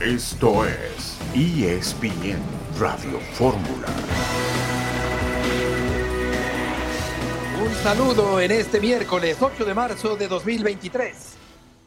Esto es ESPN Radio Fórmula. Un saludo en este miércoles 8 de marzo de 2023,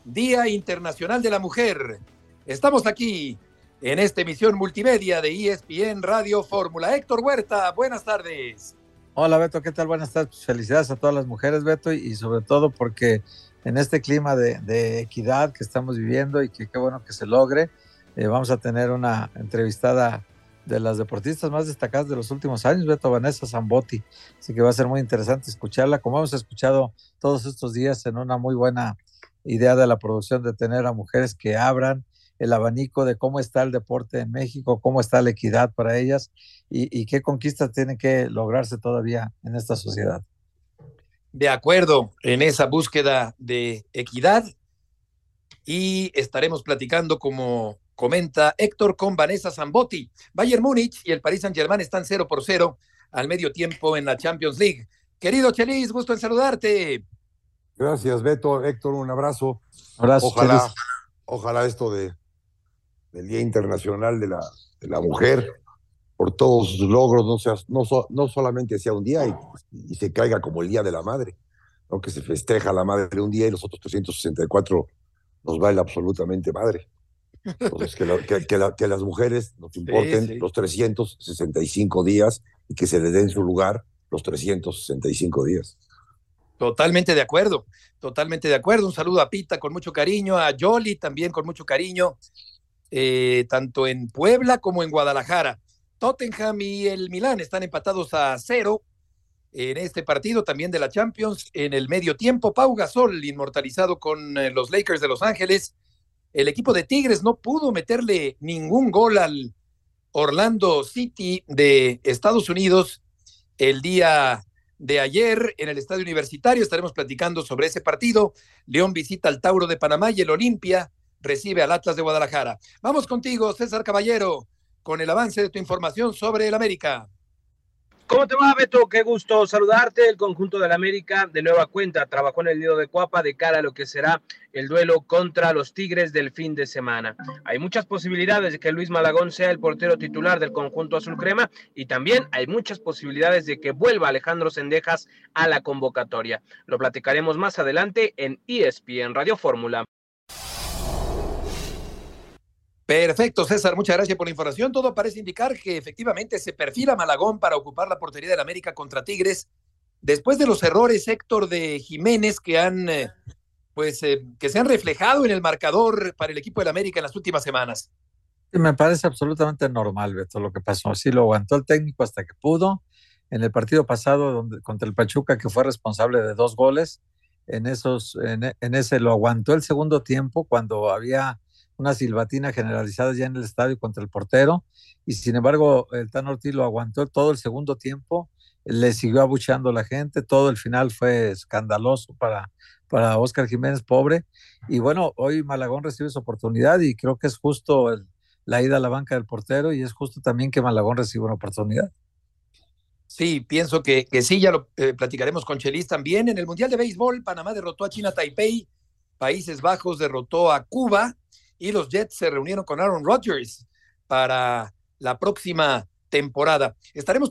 Día Internacional de la Mujer. Estamos aquí en esta emisión multimedia de ESPN Radio Fórmula. Héctor Huerta, buenas tardes. Hola Beto, ¿qué tal? Buenas tardes. Felicidades a todas las mujeres, Beto, y sobre todo porque en este clima de, equidad que estamos viviendo y que qué bueno que se logre, eh, vamos a tener una entrevistada de las deportistas más destacadas de los últimos años, Beto Vanessa Zambotti. Así que va a ser muy interesante escucharla, como hemos escuchado todos estos días en una muy buena idea de la producción de tener a mujeres que abran el abanico de cómo está el deporte en México, cómo está la equidad para ellas y, qué conquistas tienen que lograrse todavía en esta sociedad. De acuerdo, en esa búsqueda de equidad y estaremos platicando como comenta Héctor con Vanessa Zambotti. Bayern Múnich y el Paris Saint-Germain están 0 por 0 al medio tiempo en la Champions League. Querido Chelis, gusto en saludarte. Gracias, Beto. Héctor, un abrazo. abrazo ojalá, ojalá esto de, del Día Internacional de la, de la Mujer, por todos sus logros, no, sea, no, no solamente sea un día y, y, se caiga como el Día de la Madre, ¿no? que se festeja la madre un día y los otros 364 nos va el absolutamente madre. Entonces, que, que, las mujeres nos importen los 365 días y que se les den su lugar los 365 días. Totalmente de acuerdo, totalmente de acuerdo. Un saludo a Pita con mucho cariño, a Jolly también con mucho cariño, eh, tanto en Puebla como en Guadalajara. Tottenham y el Milán están empatados a cero en este partido también de la Champions. En el medio tiempo, Pau Gasol, inmortalizado con eh, los Lakers de Los Ángeles, el equipo de Tigres no pudo meterle ningún gol al Orlando City de Estados Unidos el día de ayer en el Estadio Universitario. Estaremos platicando sobre ese partido. León visita al Tauro de Panamá y el Olimpia recibe al Atlas de Guadalajara. Vamos contigo, César Caballero, con el avance de tu información sobre el América. ¿Cómo te va, Beto? Qué gusto saludarte. El conjunto del América de nueva cuenta trabajó en el nido de Cuapa de cara a lo que será el duelo contra los Tigres del fin de semana. Hay muchas posibilidades de que Luis Malagón sea el portero titular del conjunto azul crema y también hay muchas posibilidades de que vuelva Alejandro Sendejas a la convocatoria. Lo platicaremos más adelante en ESPN Radio Fórmula. Perfecto, César, muchas gracias por la información. Todo parece indicar que efectivamente se perfila Malagón para ocupar la portería del América contra Tigres, después de los errores, Héctor, de Jiménez que han, eh, pues, eh, que se han reflejado en el marcador para el equipo del América en las últimas semanas. me parece absolutamente normal, Beto, lo que pasó. Sí, lo aguantó el técnico hasta que pudo. En el partido pasado donde, contra el Pachuca, que fue responsable de dos goles, en, esos, en ese lo aguantó el segundo tiempo cuando había una silbatina generalizada ya en el estadio contra el portero, y sin embargo el Tan Ortiz lo aguantó todo el segundo tiempo, le siguió abucheando la gente, todo el final fue escandaloso para, para Oscar Jiménez, pobre, y bueno, hoy Malagón recibe su oportunidad y creo que es justo la ida a la banca del portero y es justo también que Malagón reciba una oportunidad. Sí, pienso que, que sí, ya lo eh, platicaremos con Chelis también. En el Mundial de Béisbol, Panamá derrotó a China Taipei, Países Bajos derrotó a Cuba, y los Jets se reunieron con Aaron Rodgers para la próxima temporada. Estaremos